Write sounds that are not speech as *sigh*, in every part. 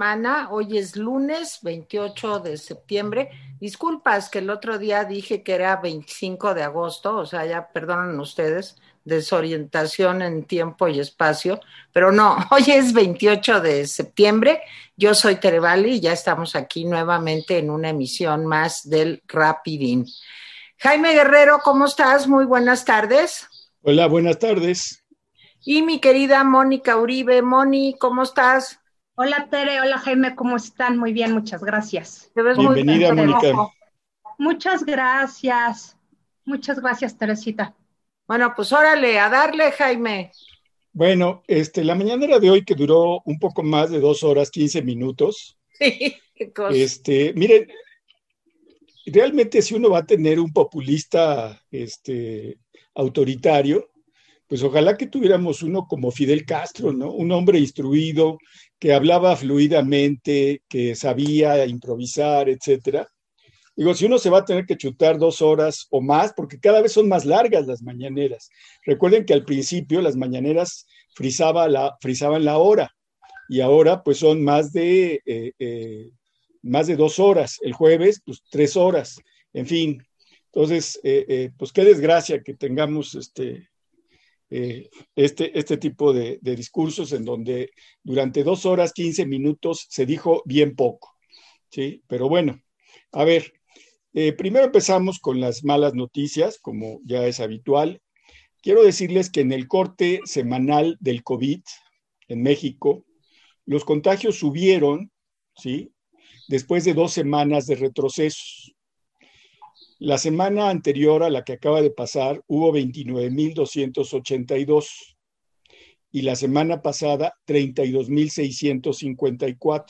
semana. Hoy es lunes 28 de septiembre. Disculpas que el otro día dije que era 25 de agosto, o sea, ya perdonen ustedes, desorientación en tiempo y espacio, pero no, *laughs* hoy es 28 de septiembre. Yo soy Terevali y ya estamos aquí nuevamente en una emisión más del Rapidín. Jaime Guerrero, ¿cómo estás? Muy buenas tardes. Hola, buenas tardes. Y mi querida Mónica Uribe. Moni, ¿cómo estás? Hola Tere, hola Jaime, ¿cómo están? Muy bien, muchas gracias. Bienvenida, Mónica. Muchas gracias. Muchas gracias, Teresita. Bueno, pues órale, a darle, Jaime. Bueno, este, la mañanera de hoy que duró un poco más de dos horas, quince minutos. *laughs* Sí, qué cosa. Este, miren, realmente si uno va a tener un populista este, autoritario, pues ojalá que tuviéramos uno como Fidel Castro, ¿no? Un hombre instruido, que hablaba fluidamente, que sabía improvisar, etcétera. Digo, si uno se va a tener que chutar dos horas o más, porque cada vez son más largas las mañaneras. Recuerden que al principio las mañaneras la, frisaban la hora y ahora pues son más de, eh, eh, más de dos horas. El jueves, pues tres horas. En fin, entonces, eh, pues qué desgracia que tengamos este, eh, este, este tipo de, discursos en donde durante dos horas, quince minutos se dijo bien poco. ¿sí? Pero bueno, a ver, eh, primero empezamos con las malas noticias, como ya es habitual. Quiero decirles que en el corte semanal del COVID en México, los contagios subieron, ¿sí? Después de dos semanas de retrocesos. La semana anterior a la que acaba de pasar hubo 29.282 y la semana pasada 32.654. O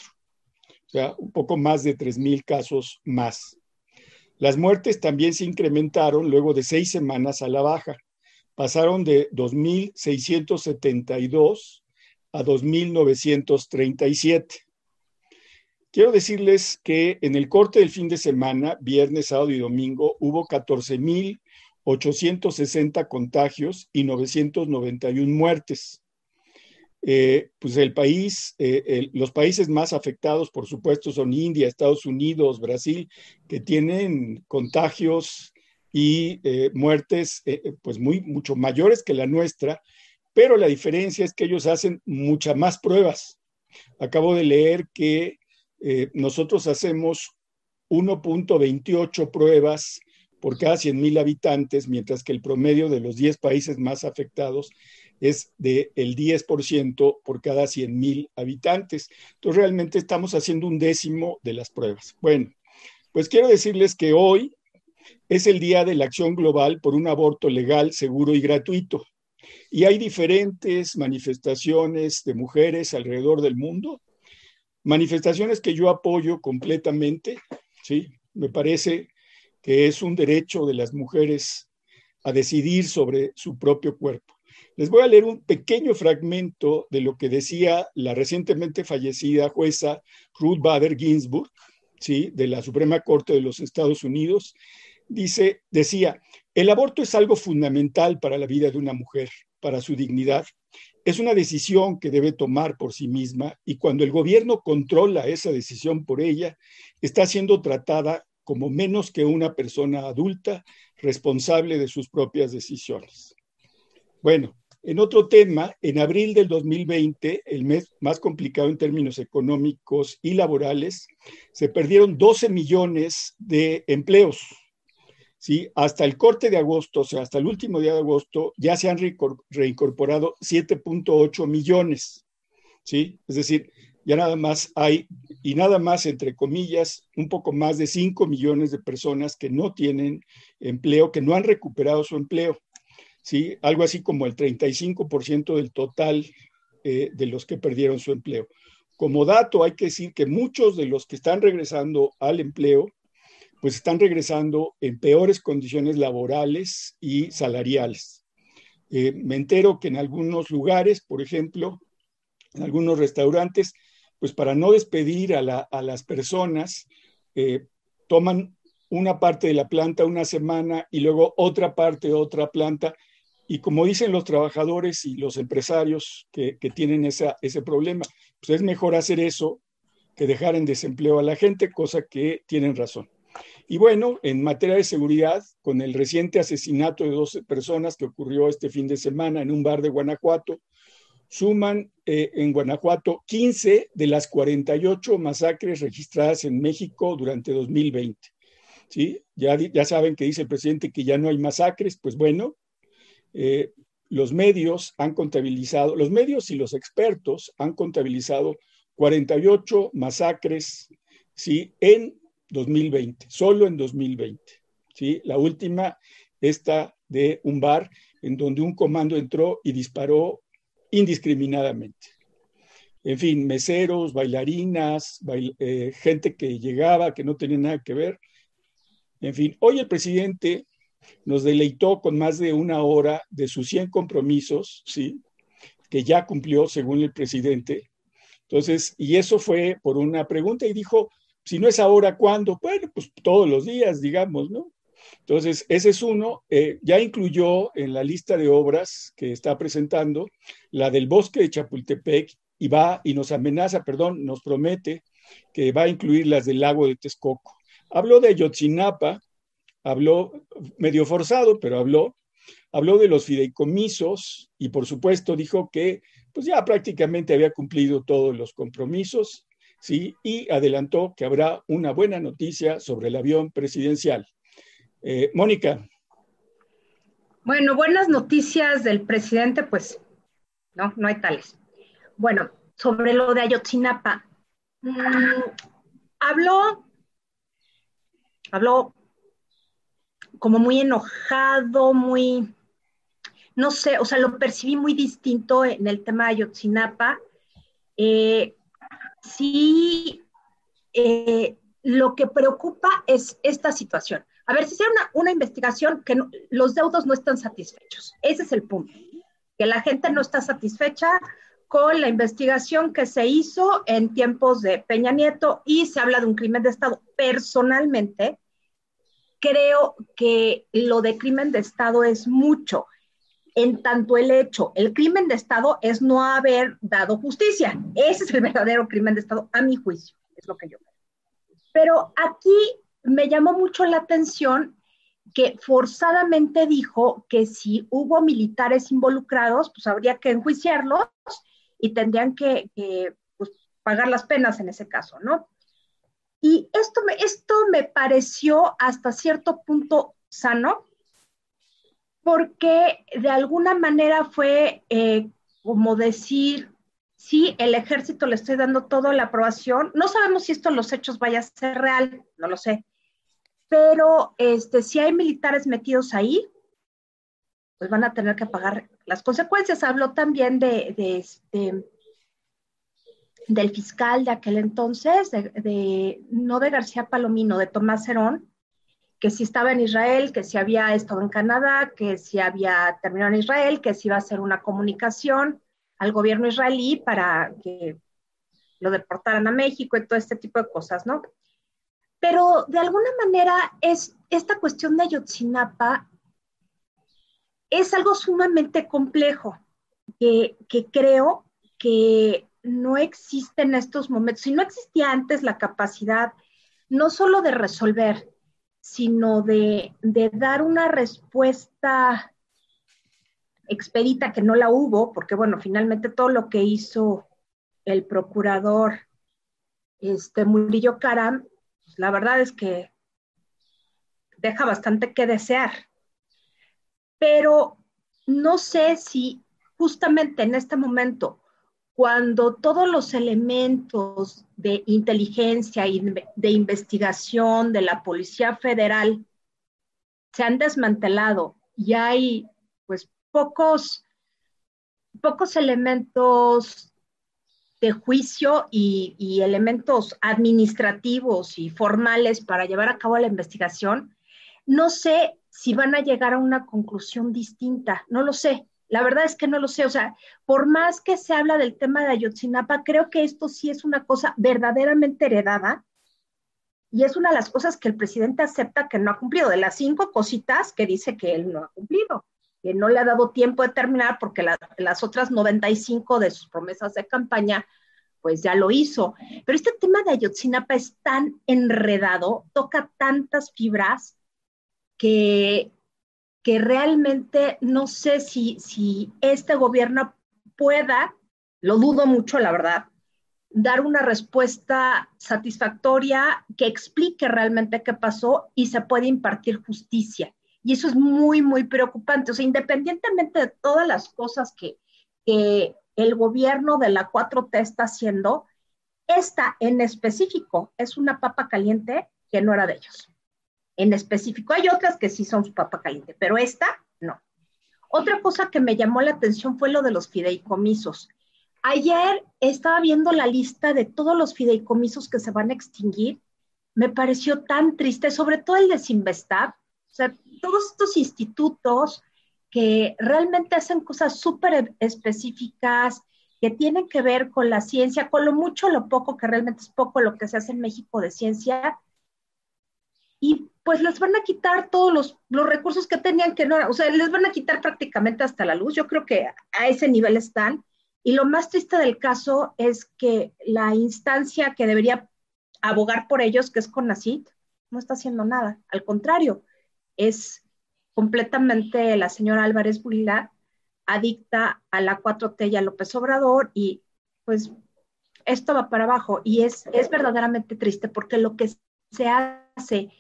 sea, un poco más de 3.000 casos más. Las muertes también se incrementaron luego de seis semanas a la baja. Pasaron de 2.672 a 2.937. Quiero decirles que en el corte del fin de semana, viernes, sábado y domingo, hubo 14.860 contagios y 991 muertes. Eh, pues el país, eh, los países más afectados, por supuesto, son India, Estados Unidos, Brasil, que tienen contagios y eh, muertes pues muy, mucho mayores que la nuestra, pero la diferencia es que ellos hacen muchas más pruebas. Acabo de leer que eh, nosotros hacemos 1.28 pruebas por cada 100.000 habitantes, mientras que el promedio de los 10 países más afectados es del el 10% por cada 100.000 habitantes. Entonces, realmente estamos haciendo un décimo de las pruebas. Bueno, pues quiero decirles que hoy es el Día de la Acción Global por un aborto legal, seguro y gratuito. Y hay diferentes manifestaciones de mujeres alrededor del mundo Manifestaciones que yo apoyo completamente, ¿sí? Me parece que es un derecho de las mujeres a decidir sobre su propio cuerpo. Les voy a leer un pequeño fragmento de lo que decía la recientemente fallecida jueza Ruth Bader Ginsburg, ¿sí? de la Suprema Corte de los Estados Unidos. Dice, decía, el aborto es algo fundamental para la vida de una mujer, para su dignidad, es una decisión que debe tomar por sí misma y cuando el gobierno controla esa decisión por ella, está siendo tratada como menos que una persona adulta responsable de sus propias decisiones. Bueno, en otro tema, en abril del 2020, el mes más complicado en términos económicos y laborales, se perdieron 12 millones de empleos ¿sí? Hasta el corte de agosto, o sea, hasta el último día de agosto, ya se han reincorporado 7.8 millones, ¿sí? Es decir, ya nada más hay, y nada más, entre comillas, un poco más de 5 millones de personas que no tienen empleo, que no han recuperado su empleo, ¿sí? Algo así como el 35% del total eh, de los que perdieron su empleo. Como dato, hay que decir que muchos de los que están regresando al empleo pues están regresando en peores condiciones laborales y salariales. Eh, me entero que en algunos lugares, por ejemplo, en algunos restaurantes, pues para no despedir a, las personas, eh, toman una parte de la planta una semana y luego otra parte otra planta. Y como dicen los trabajadores y los empresarios que, tienen ese problema, pues es mejor hacer eso que dejar en desempleo a la gente, cosa que tienen razón. Y bueno, en materia de seguridad, con el reciente asesinato de 12 personas que ocurrió este fin de semana en un bar de Guanajuato, suman eh, en Guanajuato 15 de las 48 masacres registradas en México durante 2020. ¿Sí? Ya, ya saben que dice el presidente que ya no hay masacres, pues bueno, eh, los medios han contabilizado, los medios y los expertos han contabilizado 48 masacres ¿sí? en 2020, solo en 2020. ¿sí? La última, esta de un bar en donde un comando entró y disparó indiscriminadamente. En fin, meseros, bailarinas, eh, gente que llegaba, que no tenía nada que ver. En fin, hoy el presidente nos deleitó con más de una hora de sus 100 compromisos, ¿sí? que ya cumplió según el presidente. Entonces, y eso fue por una pregunta y dijo, si no es ahora, ¿cuándo? Bueno, pues todos los días, digamos, ¿no? Entonces, ese es uno. Eh, ya incluyó en la lista de obras que está presentando la del bosque de Chapultepec y va y nos amenaza, perdón, nos promete que va a incluir las del lago de Texcoco. Habló de Ayotzinapa, habló medio forzado, pero habló, habló de los fideicomisos y por supuesto dijo que pues ya prácticamente había cumplido todos los compromisos, ¿sí? Y adelantó que habrá una buena noticia sobre el avión presidencial. Eh, Mónica. Bueno, buenas noticias del presidente, pues no, no hay tales. Bueno, sobre lo de Ayotzinapa, mm, habló, habló como muy enojado, muy, no sé, o sea, lo percibí muy distinto en el tema de Ayotzinapa. Eh, sí, eh, lo que preocupa es esta situación. A ver, si sea una, una investigación que los deudos no están satisfechos. Ese es el punto. Que la gente no está satisfecha con la investigación que se hizo en tiempos de Peña Nieto y se habla de un crimen de Estado. Personalmente, creo que lo de crimen de Estado es mucho. En tanto el hecho, el crimen de Estado es no haber dado justicia. Ese es el verdadero crimen de Estado, a mi juicio, es lo que yo. Pero aquí me llamó mucho la atención que forzadamente dijo que si hubo militares involucrados, pues habría que enjuiciarlos y tendrían que, pues, pagar las penas en ese caso, ¿no? Y esto esto me pareció hasta cierto punto sano, porque de alguna manera fue eh, como decir, sí, el ejército le estoy dando toda la aprobación. No sabemos si esto en los hechos vaya a ser real, no lo sé. Pero este, si hay militares metidos ahí, pues van a tener que pagar las consecuencias. Habló también de, este, del fiscal de aquel entonces, de, no de García Palomino, de Tomás Herón, que si estaba en Israel, que si había estado en Canadá, que si había terminado en Israel, que si iba a hacer una comunicación al gobierno israelí para que lo deportaran a México y todo este tipo de cosas, ¿no? Pero de alguna manera es esta cuestión de Ayotzinapa es algo sumamente complejo que, creo que no existe en estos momentos, si no existía antes la capacidad no solo de resolver, sino de, de dar una respuesta expedita que no la hubo, porque bueno, finalmente todo lo que hizo el procurador este, Murillo Caram, pues, la verdad es que deja bastante que desear. Pero no sé si justamente en este momento, cuando todos los elementos de inteligencia y de investigación de la Policía Federal se han desmantelado y hay pues pocos, pocos elementos de juicio y, elementos administrativos y formales para llevar a cabo la investigación, no sé si van a llegar a una conclusión distinta, no lo sé. La verdad es que no lo sé, o sea, por más que se habla del tema de Ayotzinapa, creo que esto sí es una cosa verdaderamente heredada y es una de las cosas que el presidente acepta que no ha cumplido, de las cinco cositas que dice que él no ha cumplido que no le ha dado tiempo de terminar porque las otras 95 de sus promesas de campaña, pues ya lo hizo. Pero este tema de Ayotzinapa es tan enredado, toca tantas fibras que, que realmente no sé si, si este gobierno pueda, lo dudo mucho, la verdad, dar una respuesta satisfactoria que explique realmente qué pasó y se puede impartir justicia. Y eso es muy, muy preocupante. O sea, independientemente de todas las cosas que, que el gobierno de la 4T está haciendo, esta en específico es una papa caliente que no era de ellos. En específico, hay otras que sí son su papa caliente, pero esta no. Otra cosa que me llamó la atención fue lo de los fideicomisos. Ayer estaba viendo la lista de todos los fideicomisos que se van a extinguir. Me pareció tan triste, sobre todo el de Sinvestab. O sea, todos estos institutos que realmente hacen cosas súper específicas, que tienen que ver con la ciencia, con lo mucho lo poco, que realmente es poco lo que se hace en México de ciencia, y pues les van a quitar todos los, los recursos que tenían que no, o sea, les van a quitar prácticamente hasta la luz, yo creo que a ese nivel están, y lo más triste del caso es que la instancia que debería abogar por ellos, que es CONACIT, no está haciendo nada, al contrario, es completamente la señora Álvarez Burila adicta a la 4T y a López Obrador y pues esto va para abajo. Y es, es verdaderamente triste porque lo que se hace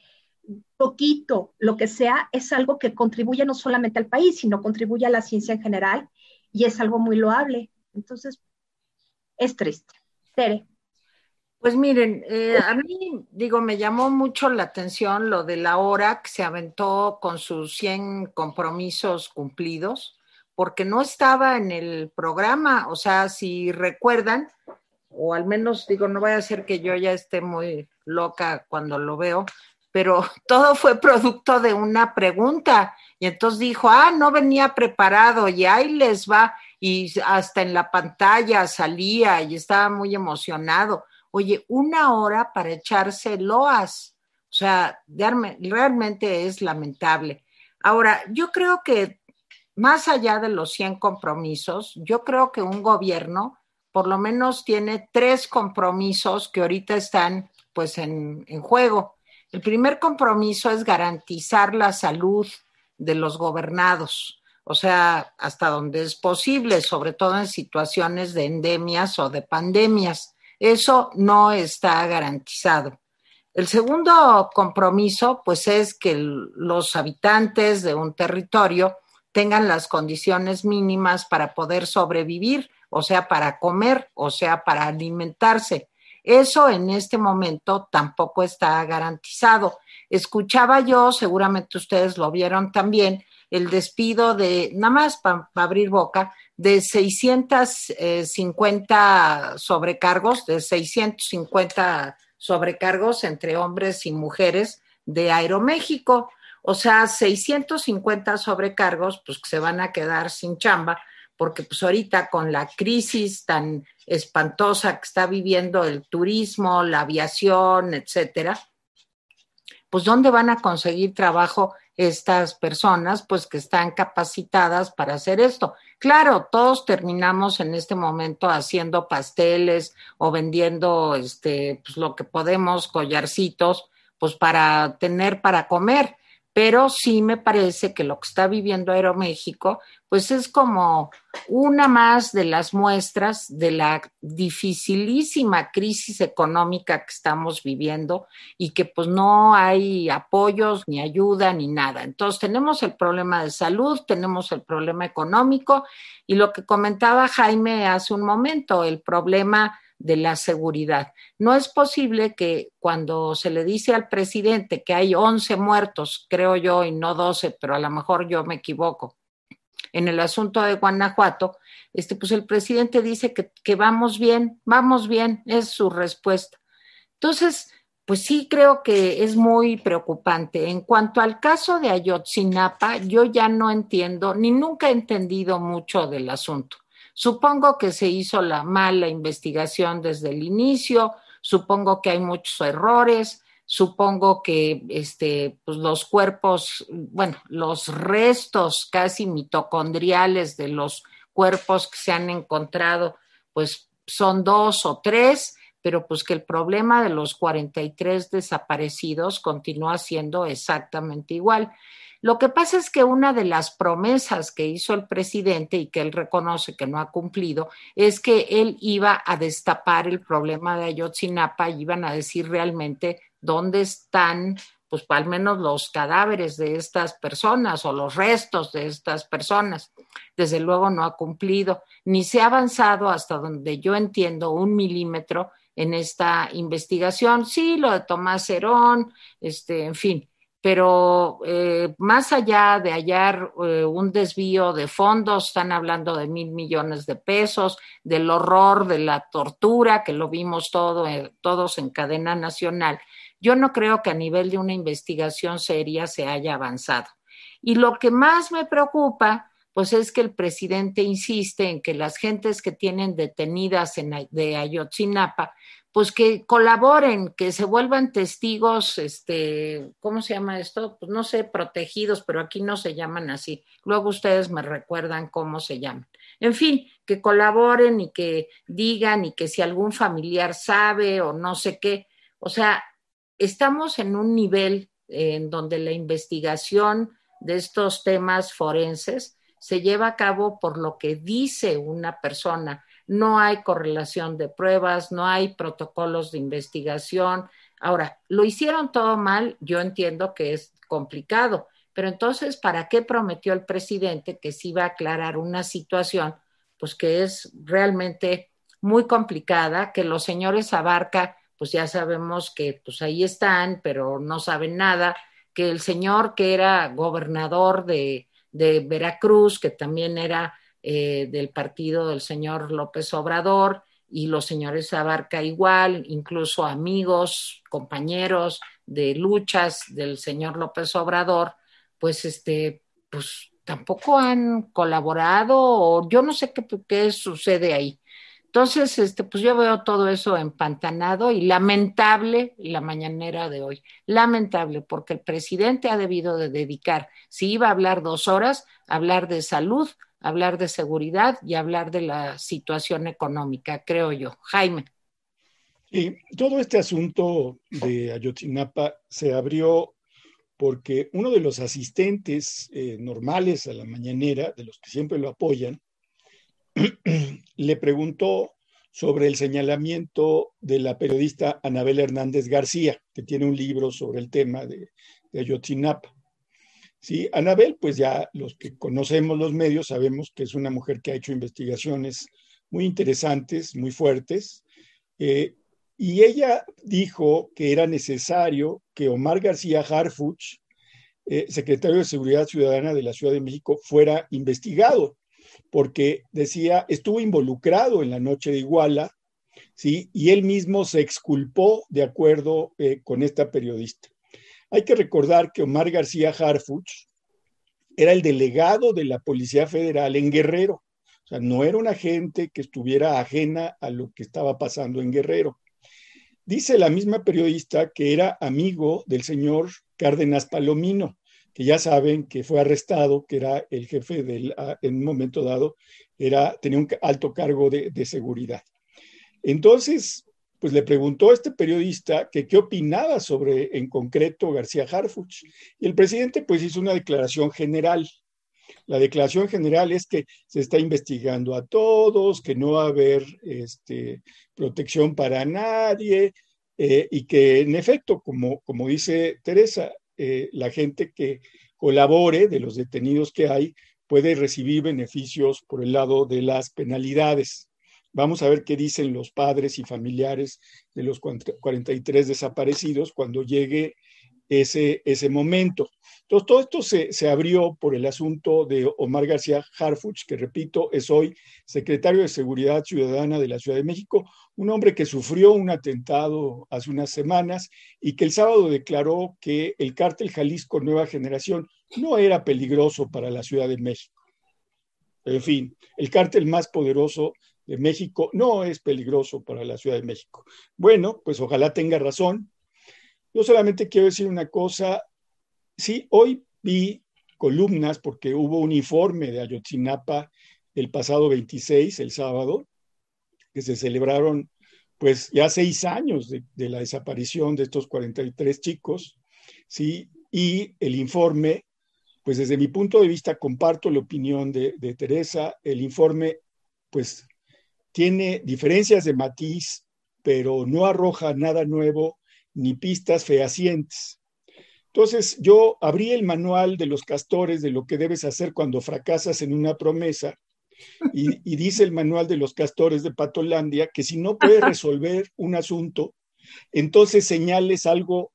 poquito, lo que sea, es algo que contribuye no solamente al país, sino contribuye a la ciencia en general y es algo muy loable. Entonces, es triste. Tere. Pues miren, eh, a mí, digo, me llamó mucho la atención lo de la hora que se aventó con sus 100 compromisos cumplidos, porque no estaba en el programa, o sea, si recuerdan, o al menos digo, no vaya a ser que yo ya esté muy loca cuando lo veo, pero *laughs* todo fue producto de una pregunta. Y entonces dijo, ah, no venía preparado y ahí les va. Y hasta en la pantalla salía y estaba muy emocionado oye, una hora para echarse loas. O sea, realmente es lamentable. Ahora, yo creo que más allá de los 100 compromisos, yo creo que un gobierno por lo menos tiene tres compromisos que ahorita están pues en, en juego. El primer compromiso es garantizar la salud de los gobernados, o sea, hasta donde es posible, sobre todo en situaciones de endemias o de pandemias. Eso no está garantizado. El segundo compromiso, pues, es que los habitantes de un territorio tengan las condiciones mínimas para poder sobrevivir, o sea, para comer, o sea, para alimentarse. Eso en este momento tampoco está garantizado. Escuchaba yo, seguramente ustedes lo vieron también, el despido de, nada más para abrir boca, de 650 sobrecargos, de 650 sobrecargos entre hombres y mujeres de Aeroméxico. O sea, 650 sobrecargos, pues que se van a quedar sin chamba, porque pues ahorita con la crisis tan espantosa que está viviendo el turismo, la aviación, etcétera, pues ¿dónde van a conseguir trabajo estas personas pues que están capacitadas para hacer esto. Claro, todos terminamos en este momento haciendo pasteles o vendiendo este pues lo que podemos, collarcitos, pues para tener para comer, pero sí me parece que lo que está viviendo Aeroméxico, pues es como una más de las muestras de la dificilísima crisis económica que estamos viviendo y que pues no hay apoyos ni ayuda ni nada. Entonces tenemos el problema de salud, tenemos el problema económico y lo que comentaba Jaime hace un momento, el problema de la seguridad. No es posible que cuando se le dice al presidente que hay 11 muertos, creo yo, y no 12, pero a lo mejor yo me equivoco, en el asunto de Guanajuato, este, pues el presidente dice que, que vamos bien, vamos bien, es su respuesta. Entonces, pues sí creo que es muy preocupante. En cuanto al caso de Ayotzinapa, yo ya no entiendo, ni nunca he entendido mucho del asunto. Supongo que se hizo la mala investigación desde el inicio, supongo que hay muchos errores, supongo que este, pues los cuerpos, bueno, los restos casi mitocondriales de los cuerpos que se han encontrado, pues son dos o tres, pero pues que el problema de los 43 desaparecidos continúa siendo exactamente igual. Lo que pasa es que una de las promesas que hizo el presidente y que él reconoce que no ha cumplido es que él iba a destapar el problema de Ayotzinapa y iban a decir realmente dónde están pues al menos los cadáveres de estas personas o los restos de estas personas. Desde luego no ha cumplido, ni se ha avanzado hasta donde yo entiendo un milímetro en esta investigación. Sí, lo de Tomás Herón, este, en fin, pero eh, más allá de hallar eh, un desvío de fondos, están hablando de mil millones de pesos, del horror de la tortura, que lo vimos todo, eh, todos en cadena nacional. Yo no creo que a nivel de una investigación seria se haya avanzado. Y lo que más me preocupa, pues es que el presidente insiste en que las gentes que tienen detenidas en, de Ayotzinapa, pues que colaboren, que se vuelvan testigos, este, ¿cómo se llama esto? Pues no sé, protegidos, pero aquí no se llaman así. Luego ustedes me recuerdan cómo se llaman. En fin, que colaboren y que digan y que si algún familiar sabe o no sé qué. O sea, estamos en un nivel en donde la investigación de estos temas forenses se lleva a cabo por lo que dice una persona no hay correlación de pruebas, no hay protocolos de investigación. Ahora, lo hicieron todo mal, yo entiendo que es complicado, pero entonces, ¿para qué prometió el presidente que se iba a aclarar una situación, pues que es realmente muy complicada, que los señores Abarca, pues ya sabemos que pues ahí están, pero no saben nada, que el señor que era gobernador de, de Veracruz, que también era eh, del partido del señor López Obrador y los señores Abarca igual, incluso amigos, compañeros de luchas del señor López Obrador, pues este, pues tampoco han colaborado o yo no sé qué, sucede ahí. Entonces, este, pues yo veo todo eso empantanado y lamentable la mañanera de hoy. Lamentable, porque el presidente ha debido de dedicar, si iba a hablar dos horas, hablar de salud, hablar de seguridad y hablar de la situación económica, creo yo. Jaime. Y todo este asunto de Ayotzinapa se abrió porque uno de los asistentes eh, normales a la mañanera, de los que siempre lo apoyan, *clears throat* le preguntó sobre el señalamiento de la periodista Anabel Hernández García, que tiene un libro sobre el tema de, de Ayotzinapa. Sí, Anabel, pues ya los que conocemos los medios sabemos que es una mujer que ha hecho investigaciones muy interesantes, muy fuertes, eh, y ella dijo que era necesario que Omar García Harfuch, eh, secretario de Seguridad Ciudadana de la Ciudad de México, fuera investigado, porque decía, estuvo involucrado en la noche de Iguala, ¿sí? y él mismo se exculpó de acuerdo eh, con esta periodista. Hay que recordar que Omar García Harfuch era el delegado de la Policía Federal en Guerrero. O sea, no era una gente que estuviera ajena a lo que estaba pasando en Guerrero. Dice la misma periodista que era amigo del señor Cárdenas Palomino, que ya saben que fue arrestado, que era el jefe del, en un momento dado, era, tenía un alto cargo de seguridad. Entonces, pues le preguntó a este periodista que qué opinaba sobre en concreto García Harfuch. Y el presidente pues hizo una declaración general. La declaración general es que se está investigando a todos, que no va a haber este, protección para nadie eh, y que en efecto, como, como dice Teresa, eh, la gente que colabore de los detenidos que hay puede recibir beneficios por el lado de las penalidades. Vamos a ver qué dicen los padres y familiares de los 43 desaparecidos cuando llegue ese, ese momento. Entonces, todo esto se, se, abrió por el asunto de Omar García Harfuch, que repito, es hoy secretario de Seguridad Ciudadana de la Ciudad de México, un hombre que sufrió un atentado hace unas semanas y que el sábado declaró que el cártel Jalisco Nueva Generación no era peligroso para la Ciudad de México. En fin, el cártel más poderoso de México no es peligroso para la Ciudad de México. Bueno, pues ojalá tenga razón. Yo solamente quiero decir una cosa. Sí, hoy vi columnas porque hubo un informe de Ayotzinapa el pasado 26, el sábado, que se celebraron pues ya seis años de, la desaparición de estos 43 chicos, ¿sí? Y el informe, pues desde mi punto de vista comparto la opinión de, de Teresa, el informe pues tiene diferencias de matiz, pero no arroja nada nuevo ni pistas fehacientes. Entonces yo abrí el manual de los castores de lo que debes hacer cuando fracasas en una promesa y, dice el manual de los castores de Patolandia que si no puedes *laughs* resolver un asunto, entonces señales algo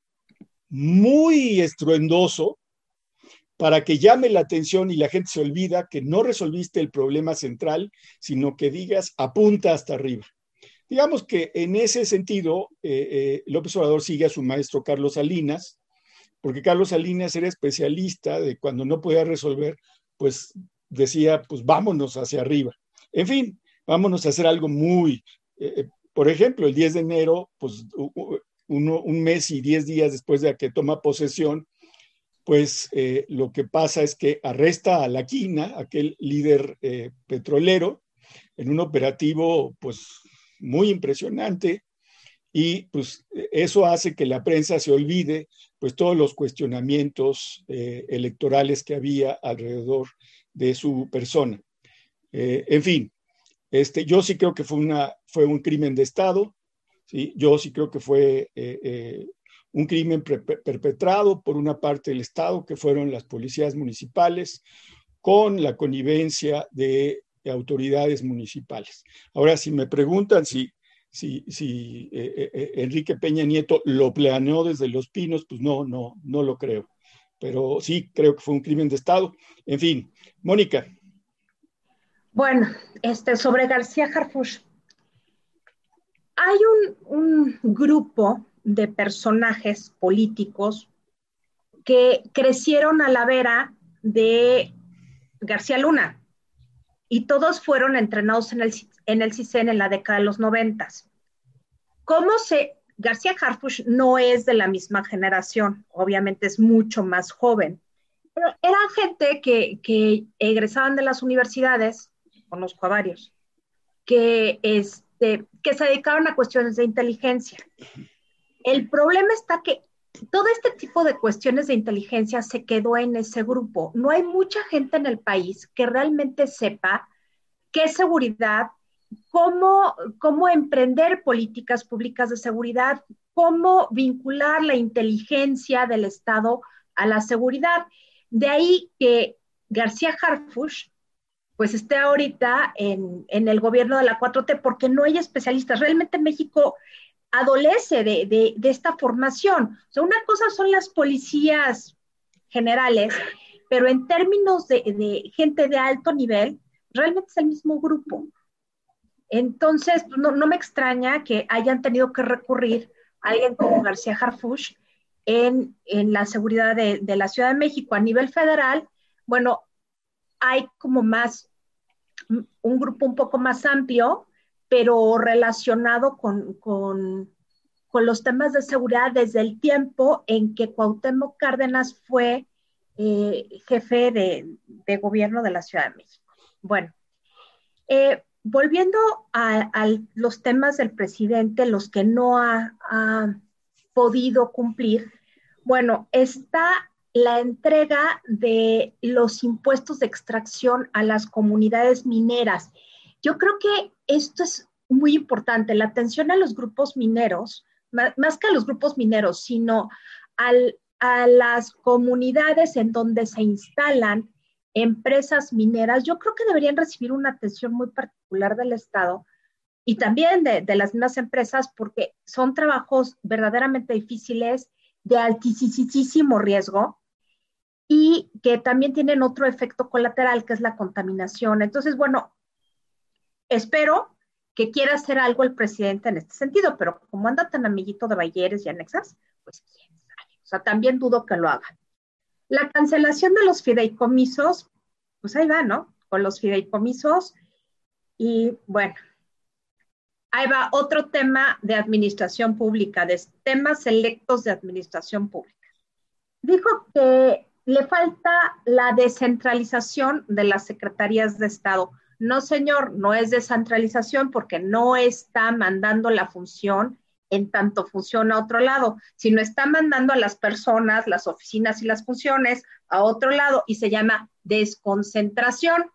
muy estruendoso para que llame la atención y la gente se olvida que no resolviste el problema central, sino que digas apunta hasta arriba. Digamos que en ese sentido, eh, eh, López Obrador sigue a su maestro Carlos Salinas, porque Carlos Salinas era especialista de cuando no podía resolver, pues decía, pues vámonos hacia arriba. En fin, vámonos a hacer algo muy, eh, eh, por ejemplo, el 10 de enero, pues un mes y 10 días después de que toma posesión, pues eh, lo que pasa es que arresta a La Quina, aquel líder petrolero, en un operativo pues muy impresionante y pues eso hace que la prensa se olvide pues todos los cuestionamientos electorales que había alrededor de su persona. Eh, en fin, este, yo sí creo que fue, una, fue un crimen de Estado, ¿sí? yo sí creo que fue eh, eh, un crimen perpetrado por una parte del Estado, que fueron las policías municipales, con la connivencia de autoridades municipales. Ahora, si me preguntan si, si, si Enrique Peña Nieto lo planeó desde Los Pinos, pues no, no, no lo creo pero sí creo que fue un crimen de Estado. En fin, Mónica. Bueno, este, sobre García Harfush, hay un, grupo de personajes políticos que crecieron a la vera de García Luna y todos fueron entrenados en el, en el en la década de los noventas. ¿Cómo se García Harfush no es de la misma generación, obviamente es mucho más joven, pero eran gente que, egresaban de las universidades, conozco a varios, que, este, que se dedicaron a cuestiones de inteligencia. El problema está que todo este tipo de cuestiones de inteligencia se quedó en ese grupo. No hay mucha gente en el país que realmente sepa qué seguridad, cómo, cómo emprender políticas públicas de seguridad, cómo vincular la inteligencia del Estado a la seguridad. De ahí que García Harfush pues esté ahorita en, el gobierno de la 4T, porque no hay especialistas. Realmente México adolece de, esta formación. O sea, una cosa son las policías generales, pero en términos de, de gente de alto nivel, realmente es el mismo grupo. Entonces, pues, no, me extraña que hayan tenido que recurrir a alguien como García Harfush en, la seguridad de, la Ciudad de México. A nivel federal, bueno, hay como más, un grupo un poco más amplio, pero relacionado con, los temas de seguridad desde el tiempo en que Cuauhtémoc Cárdenas fue eh, jefe de, gobierno de la Ciudad de México. Bueno, eh, volviendo a, los temas del presidente, los que no ha, podido cumplir, bueno, está la entrega de los impuestos de extracción a las comunidades mineras. Yo creo que esto es muy importante, la atención a los grupos mineros, más, que a los grupos mineros, sino a las comunidades en donde se instalan empresas mineras, yo creo que deberían recibir una atención muy particular del Estado y también de, las mismas empresas porque son trabajos verdaderamente difíciles, de altísimo riesgo y que también tienen otro efecto colateral que es la contaminación. Entonces, bueno, espero que quiera hacer algo el presidente en este sentido, pero como anda tan amiguito de Bayeres y anexas, pues quién sabe. O sea, también dudo que lo haga. La cancelación de los fideicomisos, pues ahí va, ¿no? Con los fideicomisos. Y bueno, ahí va otro tema de administración pública, de temas selectos de administración pública. Dijo que le falta la descentralización de las secretarías de Estado. No señor, no es descentralización porque no está mandando la función en tanto funciona a otro lado, sino está mandando a las personas, las oficinas y las funciones a otro lado y se llama desconcentración.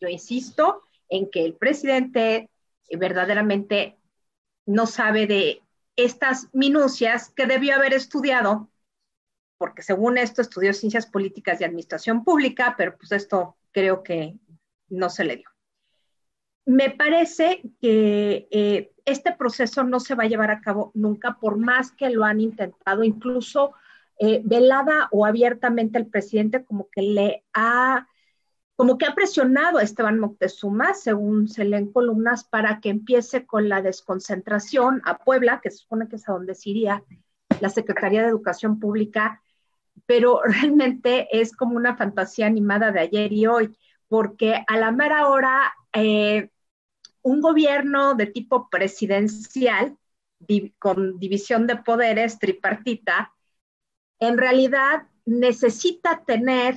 Yo insisto en que el presidente verdaderamente no sabe de estas minucias que debió haber estudiado, porque según esto estudió ciencias políticas y administración pública, pero pues esto creo que no se le dio. Me parece que eh, este proceso no se va a llevar a cabo nunca, por más que lo han intentado, incluso eh, velada o abiertamente el presidente como que le ha como que ha presionado a Esteban Moctezuma, según se leen columnas, para que empiece con la desconcentración a Puebla, que se supone que es a donde se iría la Secretaría de Educación Pública, pero *laughs* realmente es como una fantasía animada de ayer y hoy, porque a la mera hora eh, un gobierno de tipo presidencial, con división de poderes tripartita, en realidad necesita tener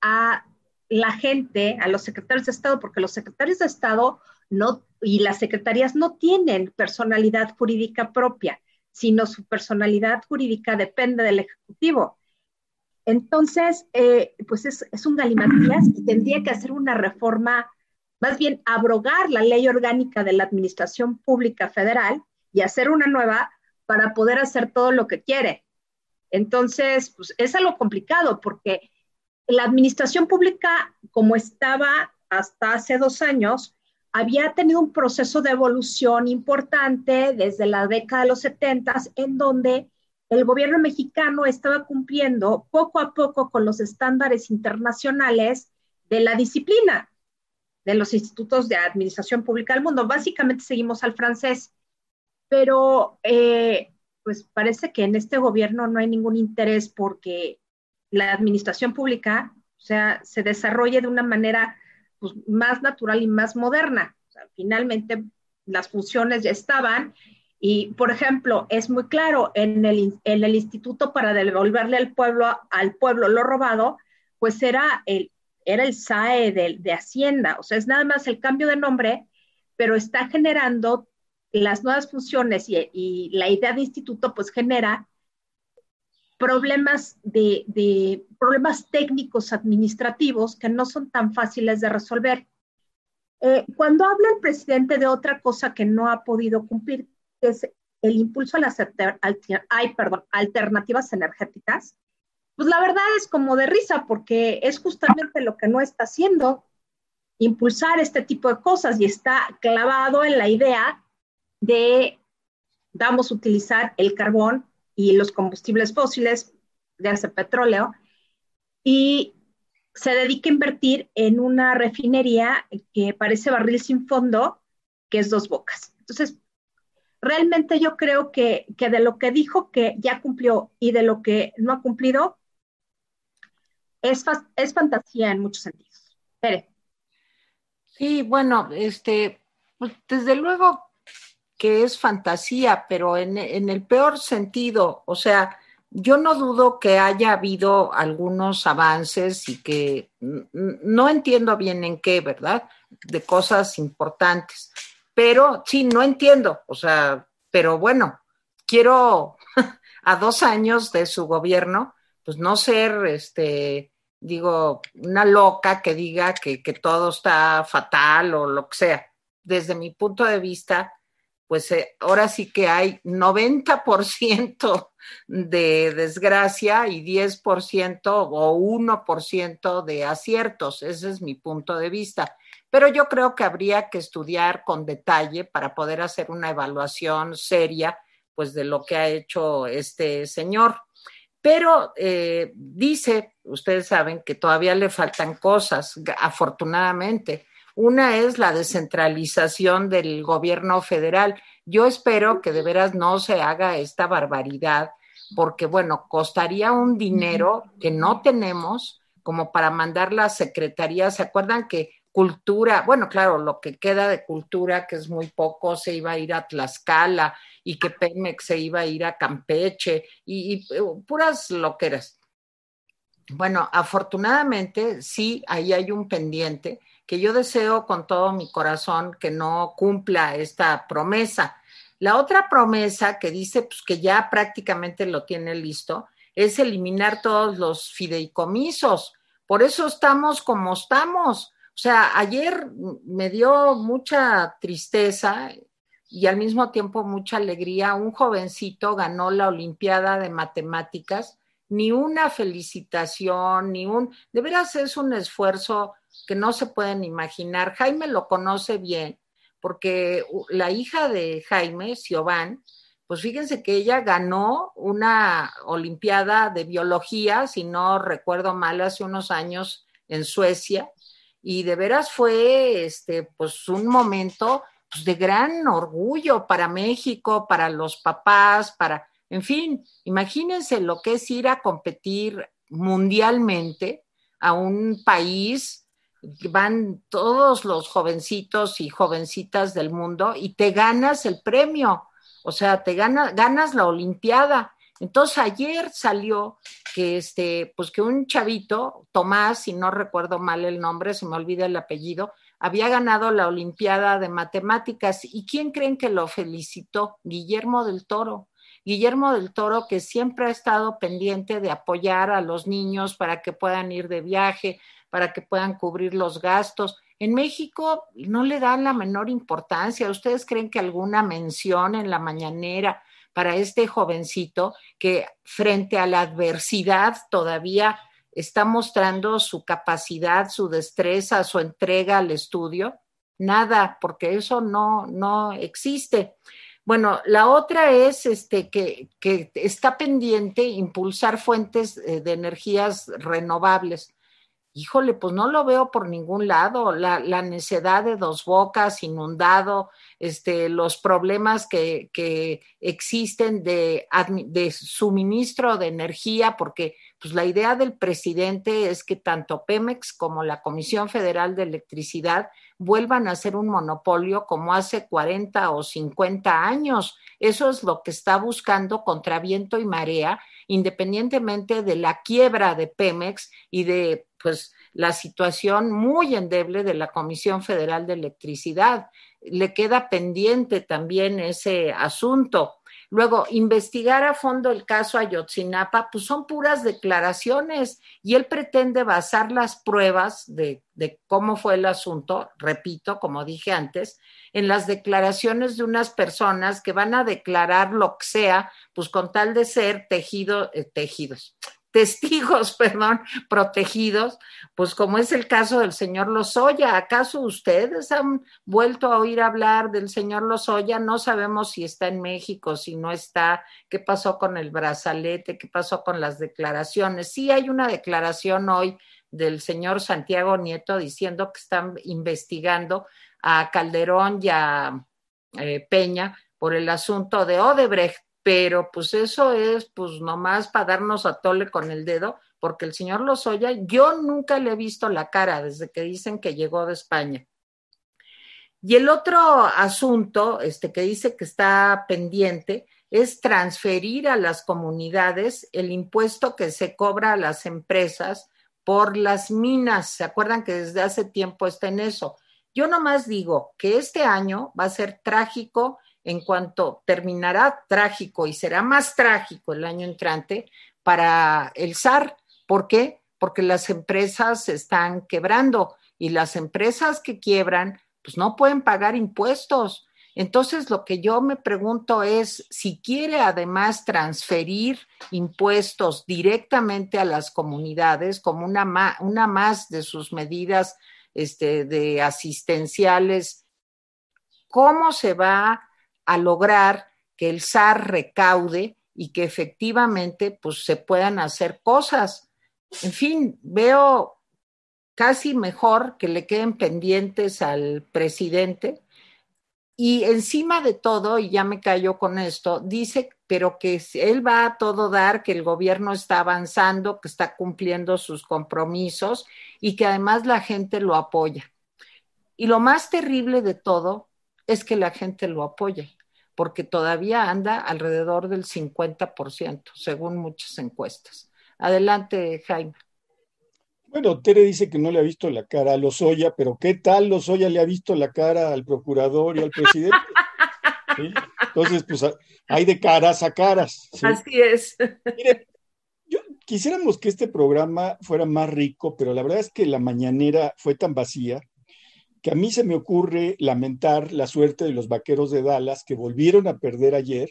a la gente, a los secretarios de Estado, porque los secretarios de Estado no, y las secretarías no tienen personalidad jurídica propia, sino su personalidad jurídica depende del Ejecutivo. Entonces, eh, pues es, es, un galimatías y tendría que hacer una reforma, más bien abrogar la ley orgánica de la Administración Pública Federal y hacer una nueva para poder hacer todo lo que quiere. Entonces, pues es algo complicado porque la administración pública, como estaba hasta hace dos años, había tenido un proceso de evolución importante desde la década de los 70, en donde el gobierno mexicano estaba cumpliendo poco a poco con los estándares internacionales de la disciplina de los institutos de administración pública del mundo. Básicamente seguimos al francés, pero eh, pues parece que en este gobierno no hay ningún interés porque la administración pública, o sea, se desarrolle de una manera pues, más natural y más moderna. finalmente, las funciones ya estaban y, por ejemplo, es muy claro, en el, en el Instituto para devolverle al pueblo, al pueblo lo robado, pues era el, era el SAE de, de Hacienda, o sea, es nada más el cambio de nombre, pero está generando las nuevas funciones y, y la idea de instituto, pues genera problemas de, problemas técnicos administrativos que no son tan fáciles de resolver. Eh, cuando habla el presidente de otra cosa que no ha podido cumplir, que es el impulso a las ay, perdón, alternativas energéticas, pues la verdad es como de risa porque es justamente lo que no está haciendo, impulsar este tipo de cosas y está clavado en la idea de vamos a utilizar el carbón y los combustibles fósiles, de hace petróleo, y se dedica a invertir en una refinería que parece barril sin fondo, que es dos bocas. Entonces, realmente yo creo que, que de lo que dijo que ya cumplió y de lo que no ha cumplido, es, es fantasía en muchos sentidos. Pere. Sí, bueno, este, pues desde luego que es fantasía, pero en, el peor sentido, o sea, yo no dudo que haya habido algunos avances y que no entiendo bien en qué, ¿verdad? De cosas importantes. Pero sí, no entiendo, o sea, pero bueno, quiero *laughs* a dos años de su gobierno, pues no ser, este, digo, una loca que diga que, que todo está fatal o lo que sea. Desde mi punto de vista, pues eh, ahora sí que hay 90% de desgracia y 10% o 1% de aciertos. Ese es mi punto de vista. Pero yo creo que habría que estudiar con detalle para poder hacer una evaluación seria, pues, de lo que ha hecho este señor. Pero eh, dice, ustedes saben que todavía le faltan cosas, afortunadamente. Una es la descentralización del gobierno federal. Yo espero que de veras no se haga esta barbaridad, porque bueno, costaría un dinero que no tenemos como para mandar la secretaría. ¿Se acuerdan que cultura, bueno, claro, lo que queda de cultura, que es muy poco, se iba a ir a Tlaxcala y que Pemex se iba a ir a Campeche y, y uh, puras loqueras. Bueno, afortunadamente sí, ahí hay un pendiente que yo deseo con todo mi corazón que no cumpla esta promesa. La otra promesa que dice pues, que ya prácticamente lo tiene listo es eliminar todos los fideicomisos. Por eso estamos como estamos. O sea, ayer me dio mucha tristeza y al mismo tiempo mucha alegría. Un jovencito ganó la Olimpiada de Matemáticas. Ni una felicitación, ni un... De veras es un esfuerzo que no se pueden imaginar. Jaime lo conoce bien, porque la hija de Jaime, Siobhan, pues fíjense que ella ganó una Olimpiada de Biología, si no recuerdo mal, hace unos años en Suecia, y de veras fue este, pues un momento pues, de gran orgullo para México, para los papás, para, en fin, imagínense lo que es ir a competir mundialmente a un país van todos los jovencitos y jovencitas del mundo y te ganas el premio, o sea, te ganas la Olimpiada. Entonces ayer salió que este, pues que un chavito, Tomás, si no recuerdo mal el nombre, se me olvida el apellido, había ganado la Olimpiada de Matemáticas. ¿Y quién creen que lo felicitó? Guillermo del Toro. Guillermo del Toro, que siempre ha estado pendiente de apoyar a los niños para que puedan ir de viaje, para que puedan cubrir los gastos. En México no le dan la menor importancia. ¿Ustedes creen que alguna mención en la mañanera para este jovencito que frente a la adversidad todavía está mostrando su capacidad, su destreza, su entrega al estudio? Nada, porque eso no, no existe. Bueno, la otra es este, que, que está pendiente impulsar fuentes eh, de energías renovables híjole, pues no lo veo por ningún lado, la, la necedad de dos bocas, inundado, este, los problemas que, que existen de, de, suministro de energía, porque pues, la idea del presidente es que tanto Pemex como la Comisión Federal de Electricidad vuelvan a ser un monopolio como hace 40 o 50 años. Eso es lo que está buscando contra viento y marea, independientemente de la quiebra de Pemex y de pues la situación muy endeble de la Comisión Federal de Electricidad. Le queda pendiente también ese asunto. Luego, investigar a fondo el caso Ayotzinapa, pues son puras declaraciones y él pretende basar las pruebas de, cómo fue el asunto, repito, como dije antes, en las declaraciones de unas personas que van a declarar lo que sea, pues con tal de ser tejido, eh, tejidos, testigos, *laughs* perdón, protegidos, pues como es el caso del señor Lozoya. ¿Acaso ustedes han vuelto a oír hablar del señor Lozoya? No sabemos si está en México, si no está, qué pasó con el brazalete, qué pasó con las declaraciones. Sí hay una declaración hoy del señor Santiago Nieto diciendo que están investigando a Calderón y a eh, Peña por el asunto de Odebrecht pero pues eso es pues nomás para darnos a tole con el dedo, porque el señor Lozoya, yo nunca le he visto la cara desde que dicen que llegó de España. Y el otro asunto, este que dice que está pendiente, es transferir a las comunidades el impuesto que se cobra a las empresas por las minas. ¿Se acuerdan que desde hace tiempo está en eso? Yo nomás digo que este año va a ser trágico en cuanto terminará trágico y será más trágico el año entrante para el SAR. ¿Por qué? Porque las empresas están quebrando y las empresas que quiebran, pues no pueden pagar impuestos. Entonces, lo que yo me pregunto es si quiere además transferir impuestos directamente a las comunidades como una, más de sus medidas este, de asistenciales, ¿cómo se va a lograr que el SAR recaude y que efectivamente pues se puedan hacer cosas. En fin, veo casi mejor que le queden pendientes al presidente y encima de todo, y ya me callo con esto, dice, pero que él va a todo dar, que el gobierno está avanzando, que está cumpliendo sus compromisos y que además la gente lo apoya. Y lo más terrible de todo es que la gente lo apoye, porque todavía anda alrededor del 50%, según muchas encuestas. Adelante, Jaime. Bueno, Tere dice que no le ha visto la cara a Lozoya, pero ¿qué tal Lozoya le ha visto la cara al procurador y al presidente? *laughs* Entonces, pues hay de caras a caras. Así es. Mire, yo, quisiéramos que este programa fuera más rico, pero la verdad es que la mañanera fue tan vacía que a mí se me ocurre lamentar la suerte de los vaqueros de Dallas que volvieron a perder ayer,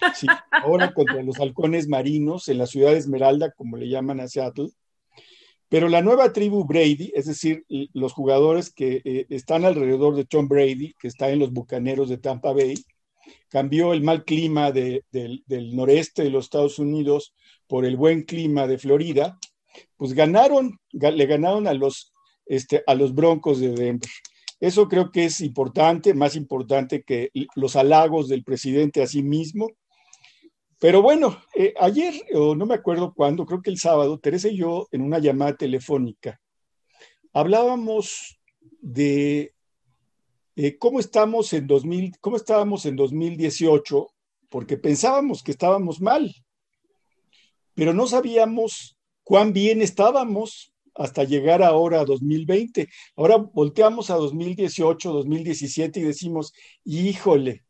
*laughs* ahora contra los halcones marinos en la ciudad de Esmeralda, como le llaman a Seattle. Pero la nueva tribu Brady, es decir, los jugadores que eh, están alrededor de Tom Brady, que está en los Bucaneros de Tampa Bay, cambió el mal clima del, del noreste de los Estados Unidos por el buen clima de Florida, pues ganaron, le ganaron a los este, a los Broncos de Denver. Eso creo que es importante, más importante que los halagos del presidente a sí mismo. Pero bueno, eh, ayer, o no me acuerdo cuándo, creo que el sábado, Teresa y yo, en una llamada telefónica, hablábamos de eh, cómo estamos en 2000, cómo estábamos en 2018, porque pensábamos que estábamos mal, pero no sabíamos cuán bien estábamos hasta llegar ahora a 2020. Ahora volteamos a 2018, 2017 y decimos, híjole,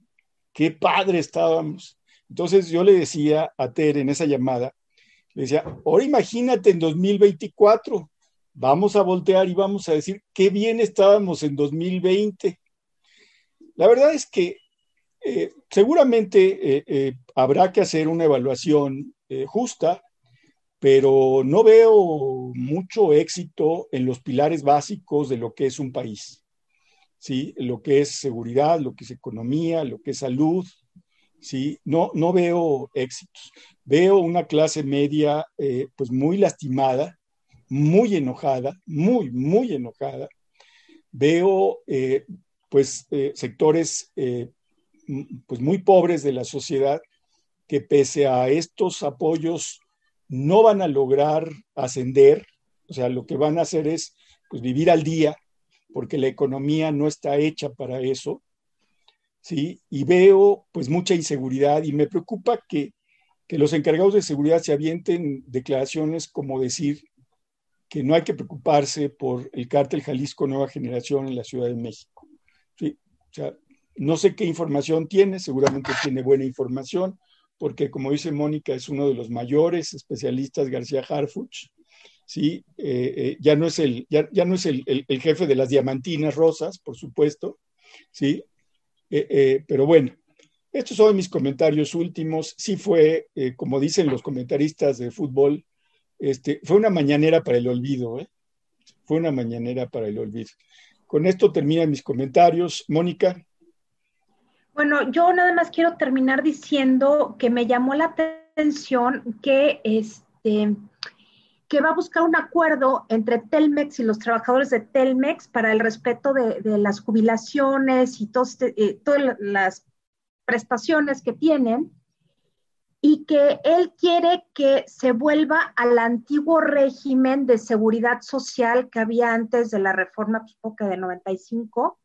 qué padre estábamos. Entonces yo le decía a Ter en esa llamada, le decía, ahora imagínate en 2024, vamos a voltear y vamos a decir qué bien estábamos en 2020. La verdad es que eh, seguramente eh, eh, habrá que hacer una evaluación justa pero no veo mucho éxito en los pilares básicos de lo que es un país. ¿sí? Lo que es seguridad, lo que es economía, lo que es salud, ¿sí? No, no veo éxitos. Veo una clase media eh, pues muy lastimada, muy enojada, muy, muy enojada. Veo eh, pues eh, sectores pues muy pobres de la sociedad que pese a estos apoyos no van a lograr ascender, o sea, lo que van a hacer es pues, vivir al día, porque la economía no está hecha para eso, ¿sí? Y veo pues mucha inseguridad y me preocupa que, que los encargados de seguridad se avienten declaraciones como decir que no hay que preocuparse por el cártel Jalisco Nueva Generación en la Ciudad de México. ¿sí? No sé qué información tiene, seguramente tiene buena información, porque como dice Mónica, es uno de los mayores especialistas, García Harfuch, ¿sí? Eh, eh, ya no es, el, ya, no es el, jefe de las diamantinas rosas, por supuesto, ¿sí? Eh, pero bueno, estos son mis comentarios últimos. Sí fue, como dicen los comentaristas de fútbol, este, fue una mañanera para el olvido, Fue una mañanera para el olvido. Con esto terminan mis comentarios. Mónica. Bueno, yo nada más quiero terminar diciendo que me llamó la atención que este que va a buscar un acuerdo entre Telmex y los trabajadores de Telmex para el respeto de, las jubilaciones y este, eh, todas las prestaciones que tienen y que él quiere que se vuelva al antiguo régimen de seguridad social que había antes de la reforma que de 95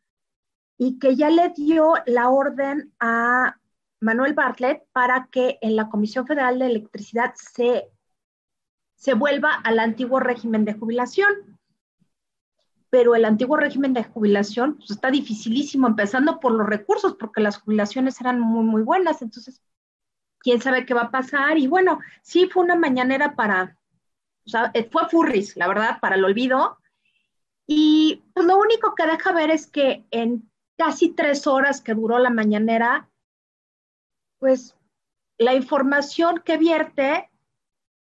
y que ya le dio la orden a Manuel Bartlett para que en la Comisión Federal de Electricidad se, se vuelva al antiguo régimen de jubilación. Pero el antiguo régimen de jubilación pues, está dificilísimo, empezando por los recursos, porque las jubilaciones eran muy, muy buenas. Entonces, quién sabe qué va a pasar. Y bueno, sí fue una mañanera para, o sea, fue furris, la verdad, para el olvido. Y pues, lo único que deja ver es que en casi tres horas que duró la mañanera, pues la información que vierte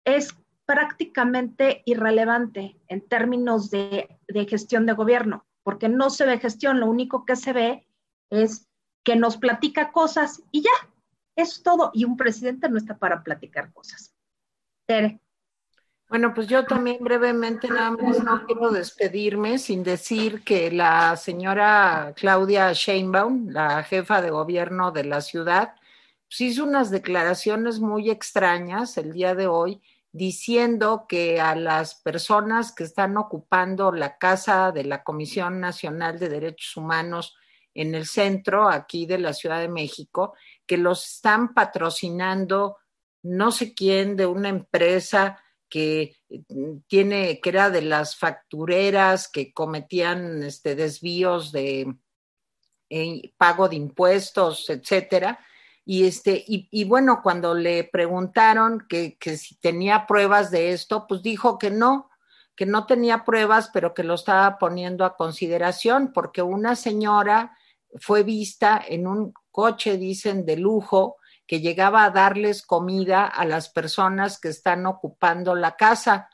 es prácticamente irrelevante en términos de, gestión de gobierno, porque no se ve gestión, lo único que se ve es que nos platica cosas y ya, es todo. Y un presidente no está para platicar cosas. Tere. Bueno, pues yo también brevemente nada más no quiero despedirme sin decir que la señora Claudia Sheinbaum, la jefa de gobierno de la ciudad, pues hizo unas declaraciones muy extrañas el día de hoy diciendo que a las personas que están ocupando la casa de la Comisión Nacional de Derechos Humanos en el centro aquí de la Ciudad de México, que los están patrocinando no sé quién de una empresa que mm, tiene, que era de las factureras que cometían este, desvíos de eh, pago de impuestos, etcétera. Y, este, y, bueno, cuando le preguntaron que, que, si tenía pruebas de esto, pues dijo que no, que no tenía pruebas, pero que lo estaba poniendo a consideración, porque una señora fue vista en un coche, dicen, de lujo, que llegaba a darles comida a las personas que están ocupando la casa.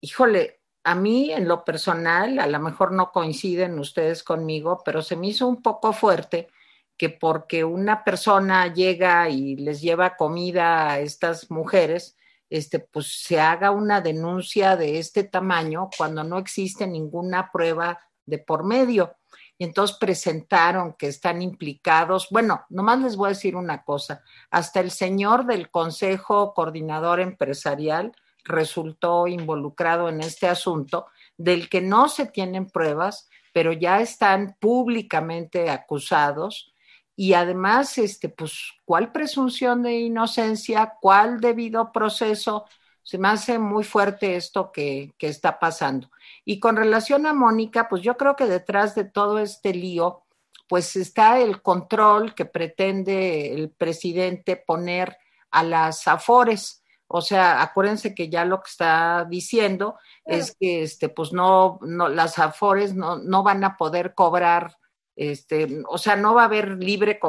Híjole, a mí en lo personal, a lo mejor no coinciden ustedes conmigo, pero se me hizo un poco fuerte que porque una persona llega y les lleva comida a estas mujeres, este, pues se haga una denuncia de este tamaño cuando no existe ninguna prueba de por medio y entonces presentaron que están implicados. Bueno, nomás les voy a decir una cosa, hasta el señor del Consejo Coordinador Empresarial resultó involucrado en este asunto del que no se tienen pruebas, pero ya están públicamente acusados y además, este, pues, ¿cuál presunción de inocencia? ¿Cuál debido proceso? Se me hace muy fuerte esto que, que está pasando. Y con relación a Mónica, pues yo creo que detrás de todo este lío, pues está el control que pretende el presidente poner a las afores. O sea, acuérdense que ya lo que está diciendo es que este, pues no, no, las afores no, no van a poder cobrar, este, o sea, no va a haber libre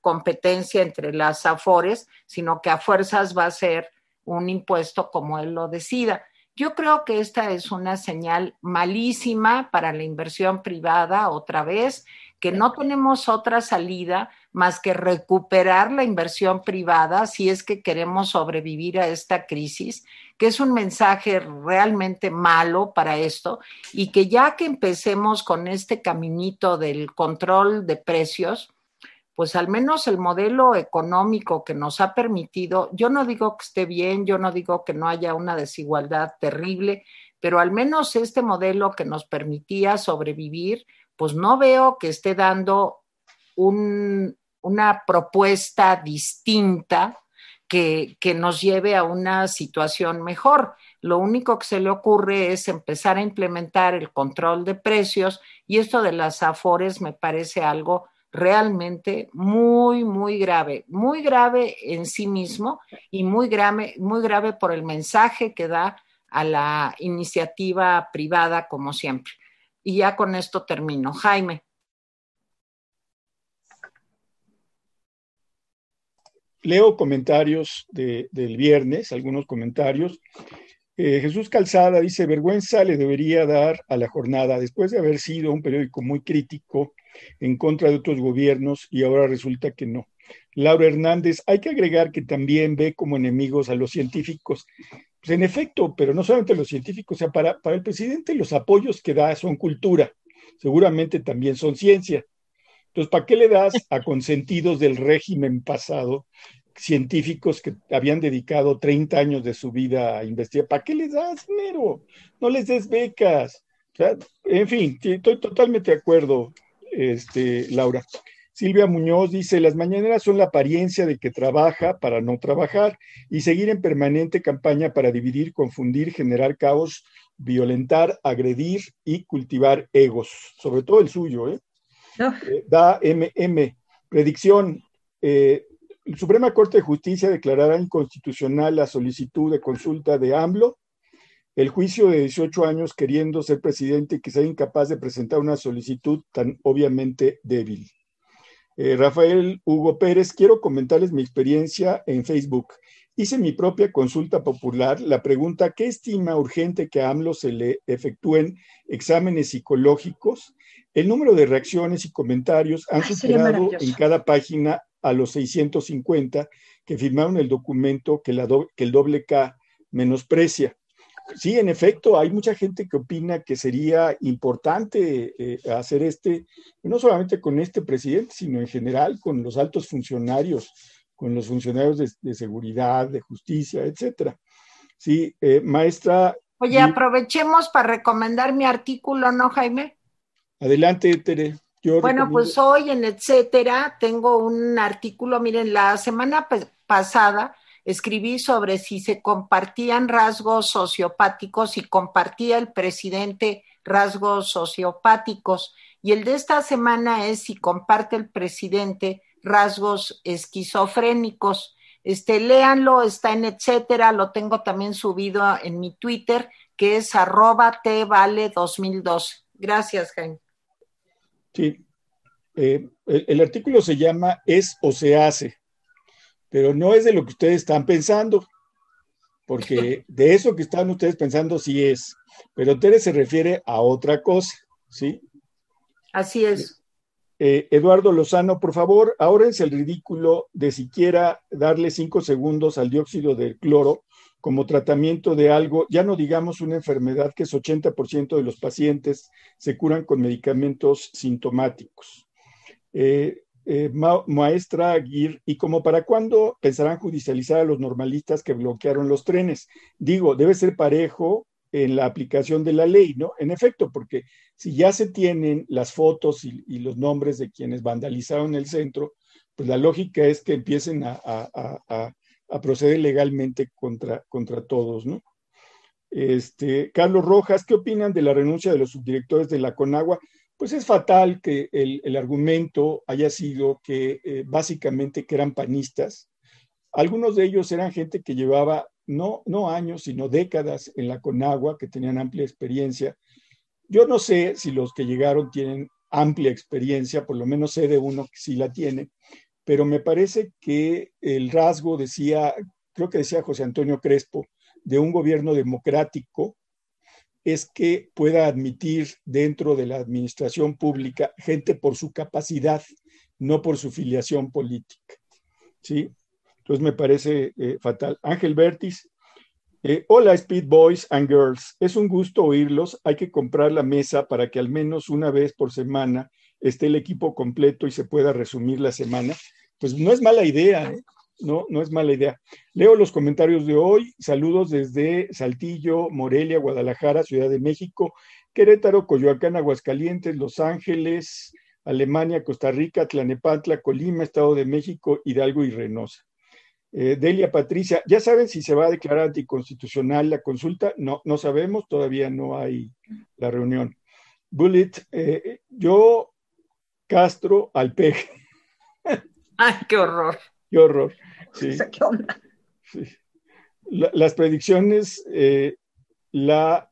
competencia entre las afores, sino que a fuerzas va a ser un impuesto como él lo decida. Yo creo que esta es una señal malísima para la inversión privada, otra vez, que no tenemos otra salida más que recuperar la inversión privada si es que queremos sobrevivir a esta crisis, que es un mensaje realmente malo para esto y que ya que empecemos con este caminito del control de precios, pues al menos el modelo económico que nos ha permitido, yo no digo que esté bien, yo no digo que no haya una desigualdad terrible, pero al menos este modelo que nos permitía sobrevivir, pues no veo que esté dando un, una propuesta distinta que, que, nos lleve a una situación mejor. Lo único que se le ocurre es empezar a implementar el control de precios y esto de las afores me parece algo realmente muy, muy grave, muy grave en sí mismo y muy grave, muy grave por el mensaje que da a la iniciativa privada, como siempre. Y ya con esto termino. Jaime. Leo comentarios del viernes, algunos comentarios. Eh, Jesús Calzada dice, vergüenza le debería dar a la jornada, después de haber sido un periódico muy crítico en contra de otros gobiernos y ahora resulta que no. Laura Hernández, hay que agregar que también ve como enemigos a los científicos. Pues en efecto, pero no solamente los científicos, o sea, para, para el presidente los apoyos que da son cultura, seguramente también son ciencia. Entonces, ¿para qué le das a consentidos del régimen pasado científicos que habían dedicado 30 años de su vida a investigar? ¿Para qué les das dinero? No les des becas. O sea, en fin, estoy totalmente de acuerdo este, Laura. Silvia Muñoz dice, las mañaneras son la apariencia de que trabaja para no trabajar y seguir en permanente campaña para dividir, confundir, generar caos, violentar, agredir y cultivar egos, sobre todo el suyo. ¿eh? eh da MM. Predicción. Eh, Suprema Corte de Justicia declarará inconstitucional la solicitud de consulta de AMLO el juicio de 18 años queriendo ser presidente y que sea incapaz de presentar una solicitud tan obviamente débil. Eh, Rafael Hugo Pérez, quiero comentarles mi experiencia en Facebook. Hice mi propia consulta popular. La pregunta, ¿qué estima urgente que a AMLO se le efectúen exámenes psicológicos? El número de reacciones y comentarios han superado en cada página a los 650 que firmaron el documento que, la que el doble K menosprecia sí, en efecto, hay mucha gente que opina que sería importante eh, hacer este, no solamente con este presidente, sino en general con los altos funcionarios, con los funcionarios de, seguridad, de justicia, etcétera. Sí, eh, maestra. Oye, aprovechemos para recomendar mi artículo, ¿no, Jaime? Adelante, Tere. bueno, pues hoy en etcétera tengo un artículo, miren, la semana pasada escribí sobre si se compartían rasgos sociopáticos y compartía el presidente rasgos sociopáticos. Y el de esta semana es si comparte el presidente rasgos esquizofrénicos. Este, léanlo, está en etcétera, lo tengo también subido en mi Twitter, que es arroba vale 2012. Gracias, Jaime. Sí, eh, el, artículo se llama Es o se hace, pero no es de lo que ustedes están pensando, porque *laughs* de eso que están ustedes pensando sí es, pero Tere se refiere a otra cosa, ¿sí? Así es. Eh, Eduardo Lozano, por favor, ahórrense el ridículo de siquiera darle cinco segundos al dióxido de cloro como tratamiento de algo, ya no digamos una enfermedad que es 80% de los pacientes se curan con medicamentos sintomáticos. Eh, eh, maestra Aguirre, ¿y como para cuándo pensarán judicializar a los normalistas que bloquearon los trenes? Digo, debe ser parejo en la aplicación de la ley, ¿no? En efecto, porque si ya se tienen las fotos y, los nombres de quienes vandalizaron el centro, pues la lógica es que empiecen a, proceder legalmente contra, contra todos, ¿no? Este, Carlos Rojas, ¿qué opinan de la renuncia de los subdirectores de la Conagua? Pues es fatal que el, argumento haya sido que eh, básicamente que eran panistas. Algunos de ellos eran gente que llevaba no, no años, sino décadas en la Conagua, que tenían amplia experiencia. Yo no sé si los que llegaron tienen amplia experiencia, por lo menos sé de uno que sí la tiene, pero me parece que el rasgo decía, creo que decía José Antonio Crespo, de un gobierno democrático es que pueda admitir dentro de la administración pública gente por su capacidad, no por su filiación política. ¿Sí? Entonces me parece eh, fatal. Ángel Bertis, eh, hola Speed Boys and Girls, es un gusto oírlos. Hay que comprar la mesa para que al menos una vez por semana esté el equipo completo y se pueda resumir la semana. Pues no es mala idea. ¿eh? No, no es mala idea. Leo los comentarios de hoy. Saludos desde Saltillo, Morelia, Guadalajara, Ciudad de México, Querétaro, Coyoacán, Aguascalientes, Los Ángeles, Alemania, Costa Rica, Tlanepantla, Colima, Estado de México, Hidalgo y Reynosa. Eh, Delia Patricia, ¿ya saben si se va a declarar anticonstitucional la consulta? No, no sabemos, todavía no hay la reunión. Bullet, eh, yo Castro al. *laughs* Ay, qué horror. Qué horror. *laughs* las predicciones, eh, la,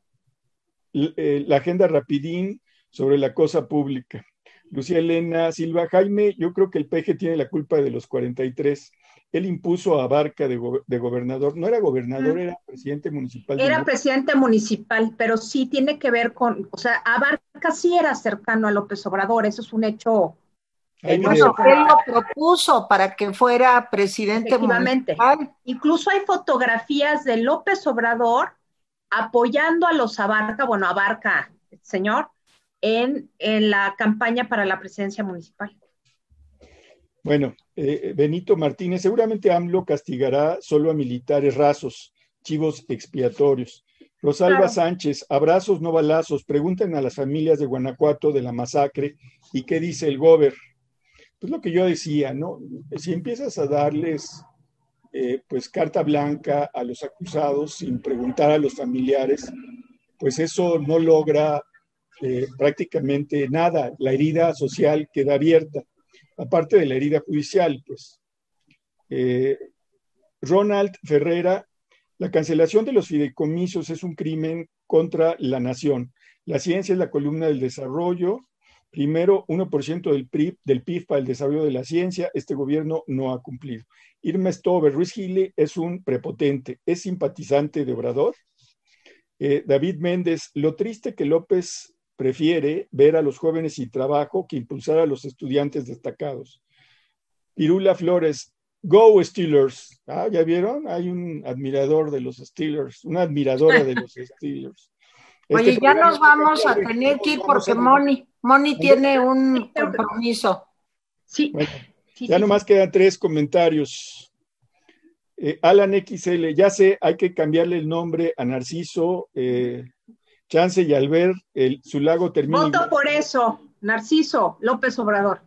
eh, la agenda rapidín sobre la cosa pública. Lucía Elena Silva, Jaime, yo creo que el PG tiene la culpa de los 43. Él impuso a Barca de, gobernador. No era gobernador, era presidente municipal. Era presidente municipal, pero sí tiene que ver con, o sea, Abarca sí era cercano a López Obrador, eso es un hecho él lo propuso para que fuera presidente municipal. Incluso hay fotografías de López Obrador apoyando a los Abarca, bueno, Abarca, señor, en, en la campaña para la presidencia municipal. Bueno, eh, Benito Martínez, seguramente AMLO castigará solo a militares rasos, chivos expiatorios. Rosalba Sánchez, abrazos, no balazos. Pregunten a las familias de Guanajuato de la masacre y qué dice el gober pues lo que yo decía, ¿no? Si empiezas a darles eh, pues carta blanca a los acusados sin preguntar a los familiares, pues eso no logra eh, prácticamente nada. La herida social queda abierta, aparte de la herida judicial, pues. Eh, Ronald Ferrera, la cancelación de los fideicomisos es un crimen contra la nación. La ciencia es la columna del desarrollo, Primero, 1% del PIB, del PIB para el desarrollo de la ciencia, este gobierno no ha cumplido. Irma Stover, Ruiz Gile es un prepotente, es simpatizante de Obrador. Eh, David Méndez, lo triste que López prefiere ver a los jóvenes sin trabajo que impulsar a los estudiantes destacados. Pirula Flores, Go Steelers. Ah, ¿ya vieron? Hay un admirador de los Steelers, una admiradora de los *laughs* Steelers. Oye, este ya nos vamos a tener que ir porque Moni, Moni tiene un compromiso. Sí. ya nomás quedan tres comentarios. Eh, Alan XL, ya sé, hay que cambiarle el nombre a Narciso, eh, Chance y Albert, el, su lago termina. Voto por eso, Narciso López Obrador.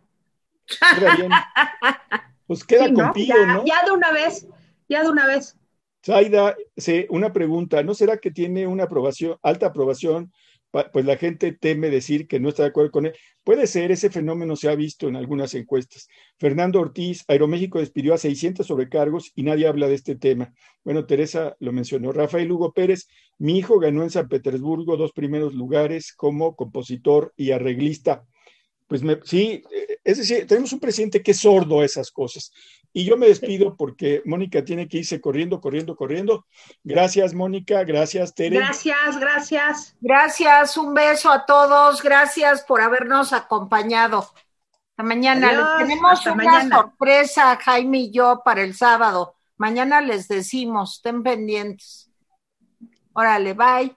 Pues queda con ¿no? ya, de una vez, Ya de una vez. Zaida, una pregunta, ¿no será que tiene una aprobación, alta aprobación pues la gente teme decir que no está de acuerdo con él. Puede ser, ese fenómeno se ha visto en algunas encuestas. Fernando Ortiz, Aeroméxico despidió a 600 sobrecargos y nadie habla de este tema. Bueno, Teresa lo mencionó. Rafael Hugo Pérez, mi hijo ganó en San Petersburgo dos primeros lugares como compositor y arreglista. Pues sí, es decir, tenemos un presidente que es sordo a esas cosas. Y yo me despido porque Mónica tiene que irse corriendo, corriendo, corriendo. Gracias, Mónica. Gracias, Tere. Gracias, gracias. Gracias, un beso a todos. Gracias por habernos acompañado. Hasta mañana. tenemos una sorpresa, Jaime y yo, para el sábado. Mañana les decimos, estén pendientes. Órale, bye.